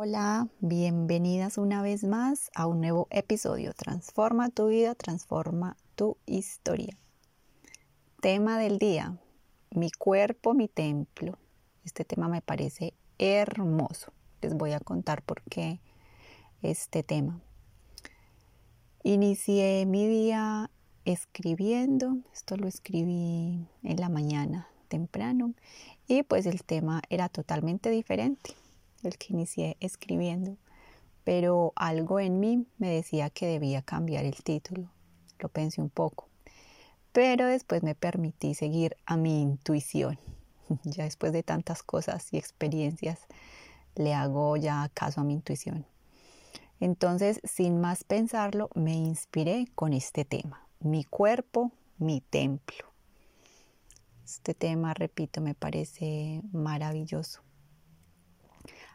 Hola, bienvenidas una vez más a un nuevo episodio. Transforma tu vida, transforma tu historia. Tema del día, mi cuerpo, mi templo. Este tema me parece hermoso. Les voy a contar por qué este tema. Inicié mi día escribiendo, esto lo escribí en la mañana temprano y pues el tema era totalmente diferente el que inicié escribiendo, pero algo en mí me decía que debía cambiar el título. Lo pensé un poco, pero después me permití seguir a mi intuición. Ya después de tantas cosas y experiencias, le hago ya caso a mi intuición. Entonces, sin más pensarlo, me inspiré con este tema, mi cuerpo, mi templo. Este tema, repito, me parece maravilloso.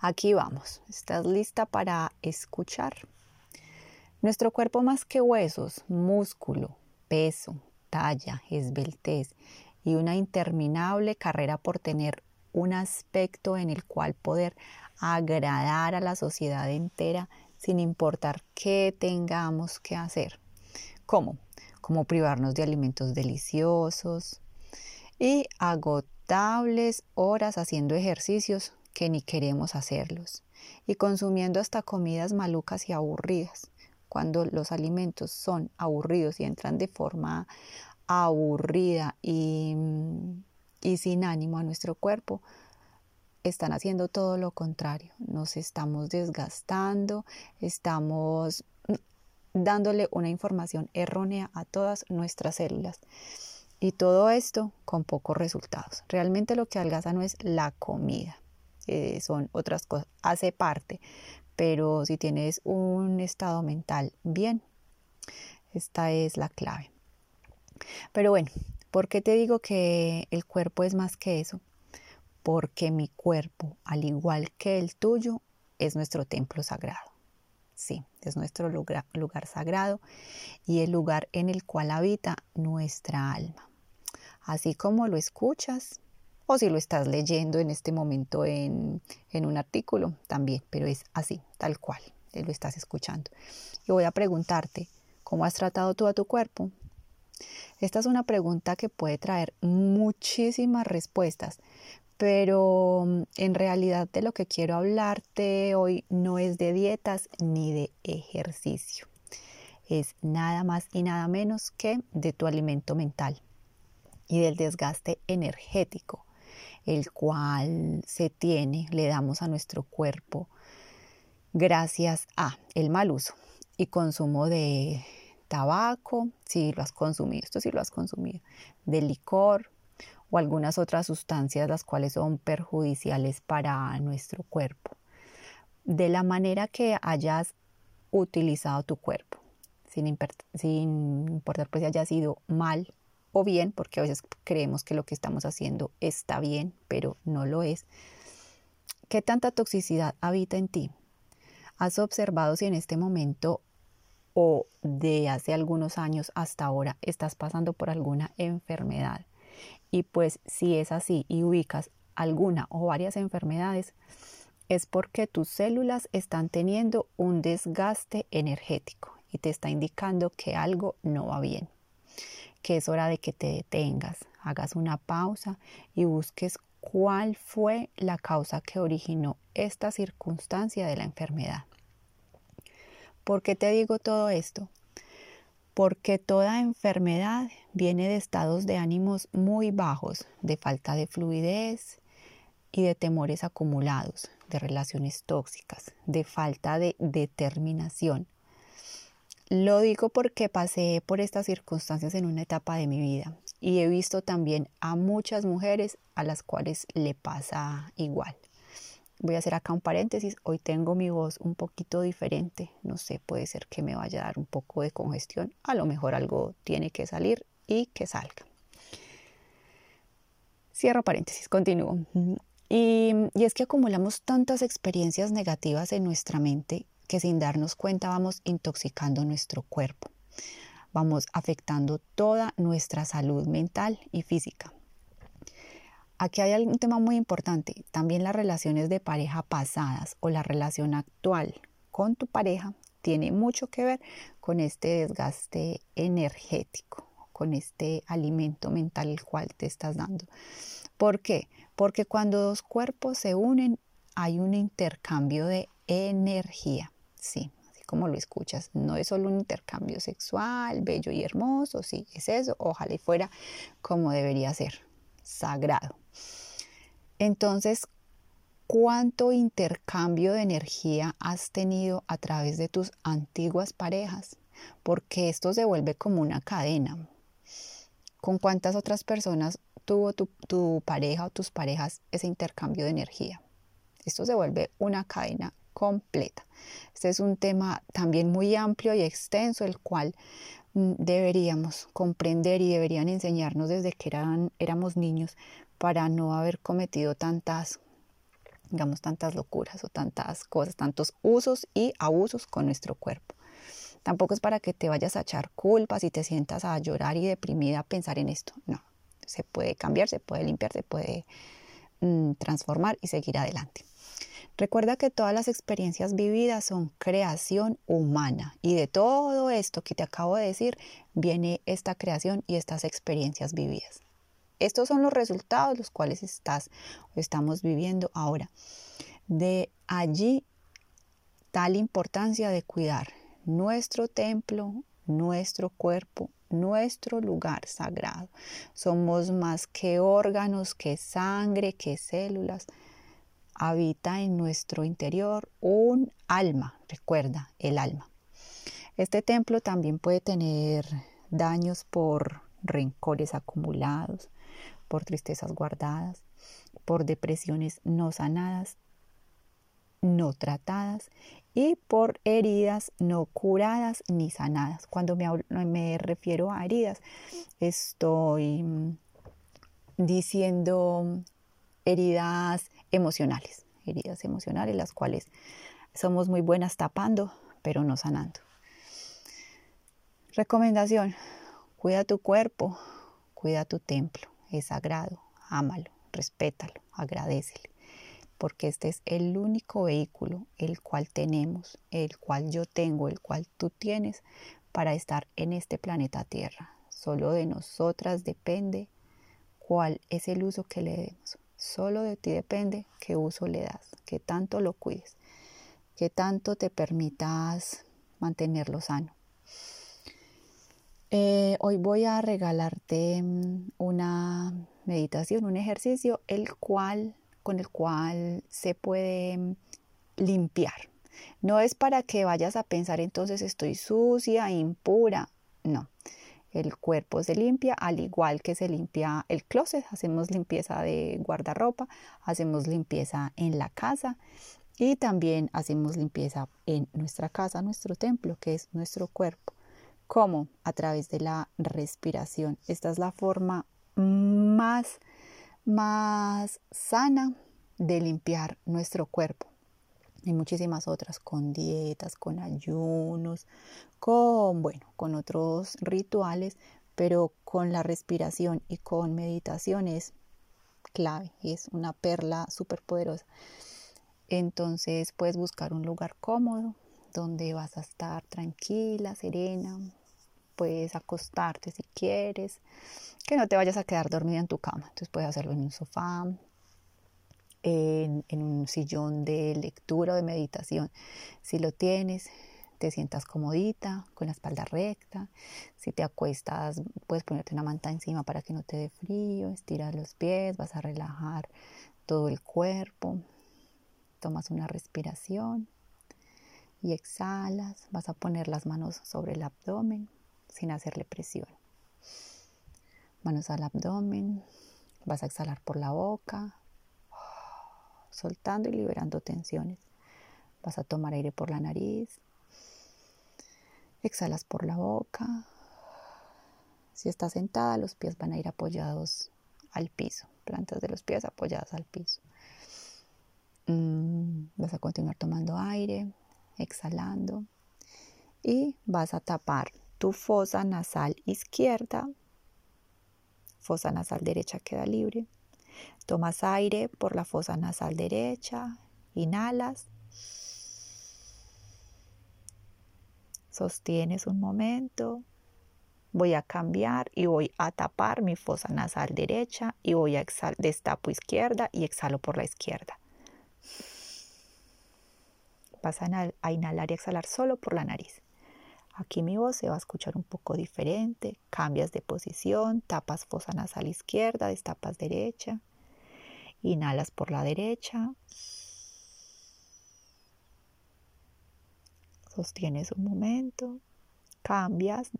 Aquí vamos. ¿Estás lista para escuchar? Nuestro cuerpo más que huesos, músculo, peso, talla, esbeltez y una interminable carrera por tener un aspecto en el cual poder agradar a la sociedad entera sin importar qué tengamos que hacer. ¿Cómo? Como privarnos de alimentos deliciosos y agotables horas haciendo ejercicios que ni queremos hacerlos, y consumiendo hasta comidas malucas y aburridas. Cuando los alimentos son aburridos y entran de forma aburrida y, sin ánimo a nuestro cuerpo, están haciendo todo lo contrario. Nos estamos desgastando, estamos dándole una información errónea a todas nuestras células. Y todo esto con pocos resultados. Realmente lo que algaza no es la comida, eh, son otras cosas, hace parte, pero si tienes un estado mental bien, esta es la clave. Pero bueno, ¿por qué te digo que el cuerpo es más que eso? Porque mi cuerpo, al igual que el tuyo, es nuestro templo sagrado. Sí, es nuestro lugar, lugar sagrado y el lugar en el cual habita nuestra alma. Así como lo escuchas, o si lo estás leyendo en este momento en, un artículo también, pero es así, tal cual, lo estás escuchando. Y voy a preguntarte, ¿cómo has tratado tú a tu cuerpo? Esta es una pregunta que puede traer muchísimas respuestas, pero mm, en realidad de lo que quiero hablarte hoy no es de dietas ni de ejercicio. Es nada más y nada menos que de tu alimento mental y del desgaste energético el cual se tiene, le damos a nuestro cuerpo gracias a el mal uso y consumo de tabaco, si lo has consumido, esto sí lo has consumido, de licor o algunas otras sustancias las cuales son perjudiciales para nuestro cuerpo. De la manera que hayas utilizado tu cuerpo, sin, sin importar pues si haya sido mal o bien, porque a veces creemos que lo que estamos haciendo está bien, pero no lo es. ¿Qué tanta toxicidad habita en ti? ¿Has observado si en este momento o de hace algunos años hasta ahora estás pasando por alguna enfermedad? Y pues si es así y ubicas alguna o varias enfermedades, es porque tus células están teniendo un desgaste energético y te está indicando que algo no va bien que es hora de que te detengas, hagas una pausa y busques cuál fue la causa que originó esta circunstancia de la enfermedad. ¿Por qué te digo todo esto? Porque toda enfermedad viene de estados de ánimos muy bajos, de falta de fluidez y de temores acumulados, de relaciones tóxicas, de falta de determinación, lo digo porque pasé por estas circunstancias en una etapa de mi vida y he visto también a muchas mujeres a las cuales le pasa igual. Voy a hacer acá un paréntesis, hoy tengo mi voz un poquito diferente, no sé, puede ser que me vaya a dar un poco de congestión, a lo mejor algo tiene que salir y que salga. Cierro paréntesis, continúo. Y, y, es que acumulamos tantas experiencias negativas en nuestra mente que sin darnos cuenta vamos intoxicando nuestro cuerpo, vamos afectando toda nuestra salud mental y física. Aquí hay un tema muy importante. También las relaciones de pareja pasadas o la relación actual con tu pareja tiene mucho que ver con este desgaste energético, con este alimento mental el cual te estás dando. ¿Por qué? Porque cuando dos cuerpos se unen hay un intercambio de energía. Sí, así como lo escuchas, no es solo un intercambio sexual, bello y hermoso, sí, es eso, ojalá y fuera como debería ser, sagrado. Entonces, ¿cuánto intercambio de energía has tenido a través de tus antiguas parejas? Porque esto se vuelve como una cadena. ¿Con cuántas otras personas tuvo tu, pareja o tus parejas ese intercambio de energía? Esto se vuelve una cadena completa. Este es un tema también muy amplio y extenso, el cual mm, deberíamos comprender y deberían enseñarnos desde que eran, éramos niños para no haber cometido tantas, digamos, tantas locuras o tantas cosas, tantos usos y abusos con nuestro cuerpo. Tampoco es para que te vayas a echar culpas y te sientas a llorar y deprimida a pensar en esto. No, se puede cambiar, se puede limpiar, se puede mm, transformar y seguir adelante. Recuerda que todas las experiencias vividas son creación humana y de todo esto que te acabo de decir viene esta creación y estas experiencias vividas. Estos son los resultados los cuales estás estamos viviendo ahora. De allí tal importancia de cuidar nuestro templo, nuestro cuerpo, nuestro lugar sagrado. Somos más que órganos, que sangre, que células habita en nuestro interior un alma, recuerda, el alma. Este templo también puede tener daños por rencores acumulados, por tristezas guardadas, por depresiones no sanadas, no tratadas y por heridas no curadas ni sanadas. Cuando me, me refiero a heridas, estoy diciendo heridas emocionales, heridas emocionales, las cuales somos muy buenas tapando, pero no sanando. Recomendación, cuida tu cuerpo, cuida tu templo, es sagrado, ámalo, respétalo, agradecele, porque este es el único vehículo el cual tenemos, el cual yo tengo, el cual tú tienes para estar en este planeta Tierra. Solo de nosotras depende cuál es el uso que le demos. Solo de ti depende qué uso le das, qué tanto lo cuides, qué tanto te permitas mantenerlo sano. Eh, hoy voy a regalarte mm, una meditación, un ejercicio, el cual, con el cual se puede mm, limpiar. No es para que vayas a pensar entonces estoy sucia, impura, no. El cuerpo se limpia al igual que se limpia el closet. Hacemos limpieza de guardarropa, hacemos limpieza en la casa y también hacemos limpieza en nuestra casa, nuestro templo, que es nuestro cuerpo. ¿Cómo? A través de la respiración. Esta es la forma más, más sana de limpiar nuestro cuerpo y muchísimas otras con dietas, con ayunos, con, bueno, con otros rituales, pero con la respiración y con meditación es clave es una perla súper poderosa. Entonces puedes buscar un lugar cómodo donde vas a estar tranquila, serena, puedes acostarte si quieres, que no te vayas a quedar dormida en tu cama. Entonces puedes hacerlo en un sofá, en, un sillón de lectura o de meditación. Si lo tienes, te sientas comodita, con la espalda recta. Si te acuestas, puedes ponerte una manta encima para que no te dé frío. Estiras los pies, vas a relajar todo el cuerpo. Tomas una respiración y exhalas. Vas a poner las manos sobre el abdomen sin hacerle presión. Manos al abdomen. Vas a exhalar por la boca soltando y liberando tensiones. Vas a tomar aire por la nariz, exhalas por la boca. Si estás sentada, los pies van a ir apoyados al piso, plantas de los pies apoyadas al piso. Mm, vas a continuar tomando aire, exhalando y vas a tapar tu fosa nasal izquierda, fosa nasal derecha queda libre Tomas aire por la fosa nasal derecha, inhalas, sostienes un momento, voy a cambiar y voy a tapar mi fosa nasal derecha y voy a exhalar, destapo izquierda y exhalo por la izquierda. Vas a inhalar y exhalar solo por la nariz. Aquí mi voz se va a escuchar un poco diferente. Cambias de posición, tapas fosa nasal izquierda, destapas derecha. Inhalas por la derecha. Sostienes un momento. Cambias,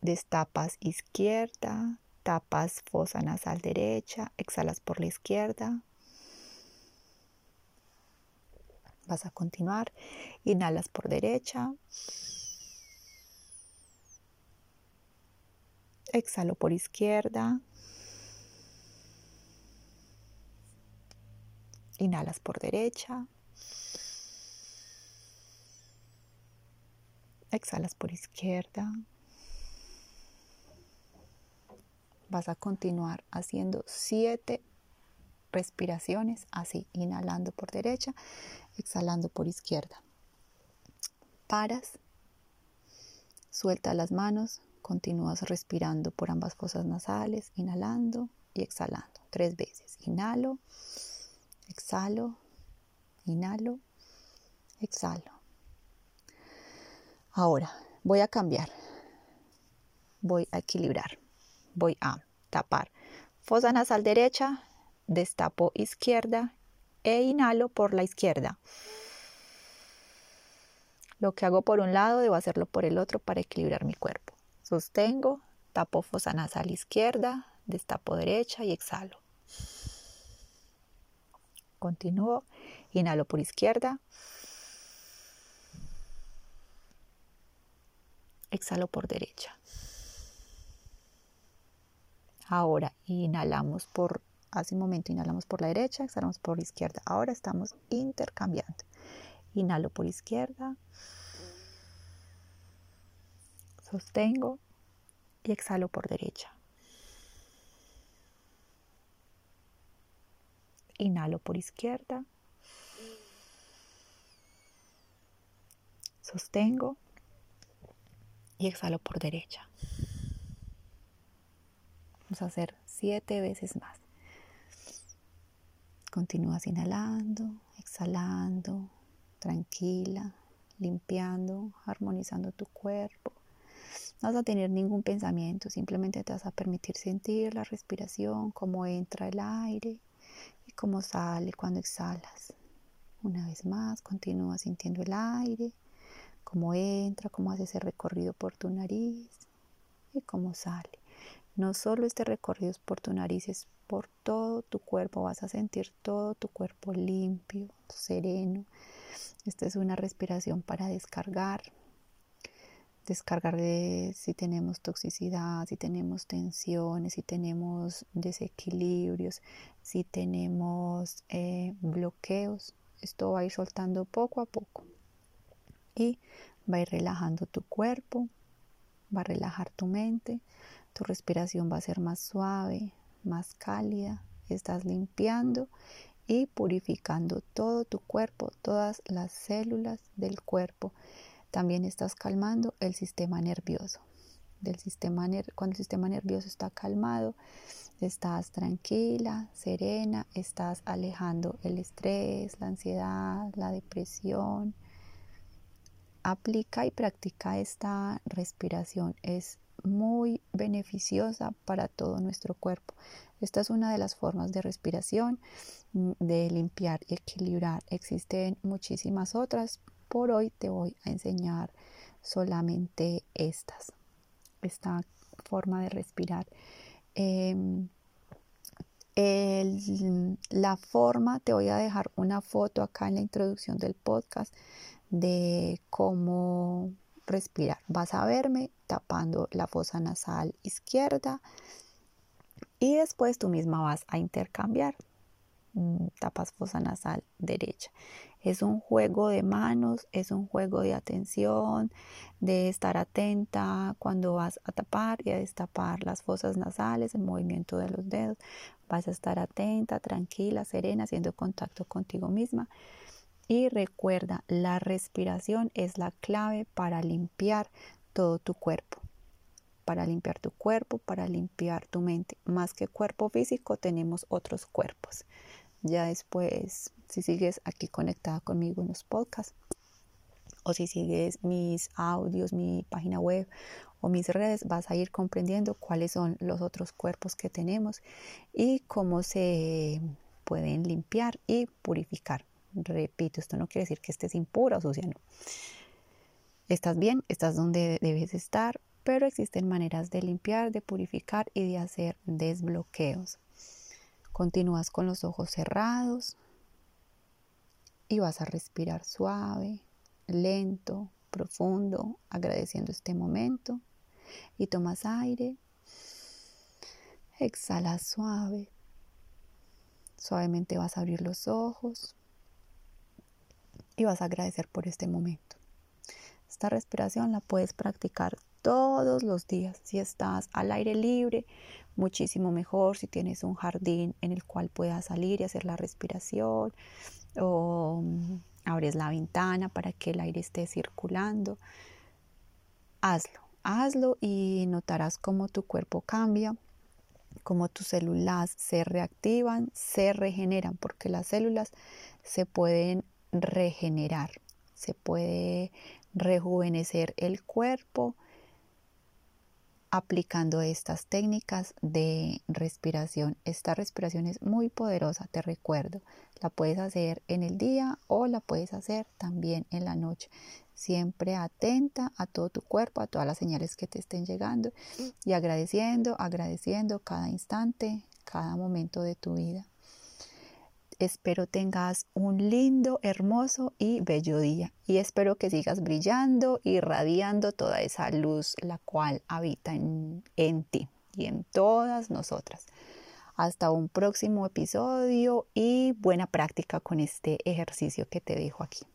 destapas izquierda, tapas fosa nasal derecha, exhalas por la izquierda. Vas a continuar. Inhalas por derecha. Exhalo por izquierda. Inhalas por derecha. Exhalas por izquierda. Vas a continuar haciendo siete respiraciones así, inhalando por derecha, exhalando por izquierda. Paras, suelta las manos, continúas respirando por ambas fosas nasales, inhalando y exhalando tres veces. Inhalo, exhalo, inhalo, exhalo. Ahora voy a cambiar, voy a equilibrar, voy a tapar fosa nasal derecha, destapo izquierda e inhalo por la izquierda. Lo que hago por un lado debo hacerlo por el otro para equilibrar mi cuerpo. Sostengo, tapo fosa nasal izquierda, destapo derecha y exhalo. Continúo, inhalo por izquierda. Exhalo por derecha. Ahora inhalamos por Hace un momento inhalamos por la derecha, exhalamos por izquierda. Ahora estamos intercambiando. Inhalo por izquierda. Sostengo y exhalo por derecha. Inhalo por izquierda. Sostengo y exhalo por derecha. Vamos a hacer siete veces más. Continúas inhalando, exhalando, tranquila, limpiando, armonizando tu cuerpo. No vas a tener ningún pensamiento, simplemente te vas a permitir sentir la respiración, cómo entra el aire y cómo sale cuando exhalas. Una vez más, continúa sintiendo el aire, cómo entra, cómo hace ese recorrido por tu nariz y cómo sale. No solo este recorrido es por tu nariz, es por todo tu cuerpo, vas a sentir todo tu cuerpo limpio, sereno. Esta es una respiración para descargar, descargar de si tenemos toxicidad, si tenemos tensiones, si tenemos desequilibrios, si tenemos eh, bloqueos. Esto va a ir soltando poco a poco y va a ir relajando tu cuerpo, va a relajar tu mente, tu respiración va a ser más suave, más cálida, estás limpiando y purificando todo tu cuerpo, todas las células del cuerpo. También estás calmando el sistema nervioso. Del sistema cuando el sistema nervioso está calmado, estás tranquila, serena, estás alejando el estrés, la ansiedad, la depresión. Aplica y practica esta respiración. Es muy beneficiosa para todo nuestro cuerpo. Esta es una de las formas de respiración, mm, de limpiar y equilibrar. Existen muchísimas otras. Por hoy te voy a enseñar solamente estas. Esta forma de respirar. Em, la forma, te voy a dejar una foto acá en la introducción del podcast de cómo respirar. Vas a verme tapando la fosa nasal izquierda y después tú misma vas a intercambiar. Mm, tapas fosa nasal derecha. Es un juego de manos, es un juego de atención, de estar atenta cuando vas a tapar y a destapar las fosas nasales, el movimiento de los dedos. Vas a estar atenta, tranquila, serena, haciendo contacto contigo misma. Y recuerda, la respiración es la clave para limpiar todo tu cuerpo. Para limpiar tu cuerpo, para limpiar tu mente. Más que cuerpo físico, tenemos otros cuerpos. Ya después, si sigues aquí conectada conmigo en los podcasts, o si sigues mis audios, mi página web o mis redes, vas a ir comprendiendo cuáles son los otros cuerpos que tenemos y cómo se pueden limpiar y purificar. Repito, esto no quiere decir que estés impura o sucia, no. Estás bien, estás donde debes estar, pero existen maneras de limpiar, de purificar y de hacer desbloqueos. Continúas con los ojos cerrados y vas a respirar suave, lento, profundo, agradeciendo este momento. Y tomas aire, exhala suave. Suavemente vas a abrir los ojos y vas a agradecer por este momento. Esta respiración la puedes practicar todos los días. Si estás al aire libre, muchísimo mejor. Si tienes un jardín en el cual puedas salir y hacer la respiración o mm, abres la ventana para que el aire esté circulando, hazlo, hazlo y notarás cómo tu cuerpo cambia, cómo tus células se reactivan, se regeneran, porque las células se pueden regenerar, se puede rejuvenecer el cuerpo aplicando estas técnicas de respiración. Esta respiración es muy poderosa, te recuerdo. La puedes hacer en el día o la puedes hacer también en la noche. Siempre atenta a todo tu cuerpo, a todas las señales que te estén llegando y agradeciendo, agradeciendo cada instante, cada momento de tu vida. Espero tengas un lindo, hermoso y bello día. Y espero que sigas brillando, irradiando toda esa luz la cual habita en ti y en todas nosotras. Hasta un próximo episodio y buena práctica con este ejercicio que te dejo aquí.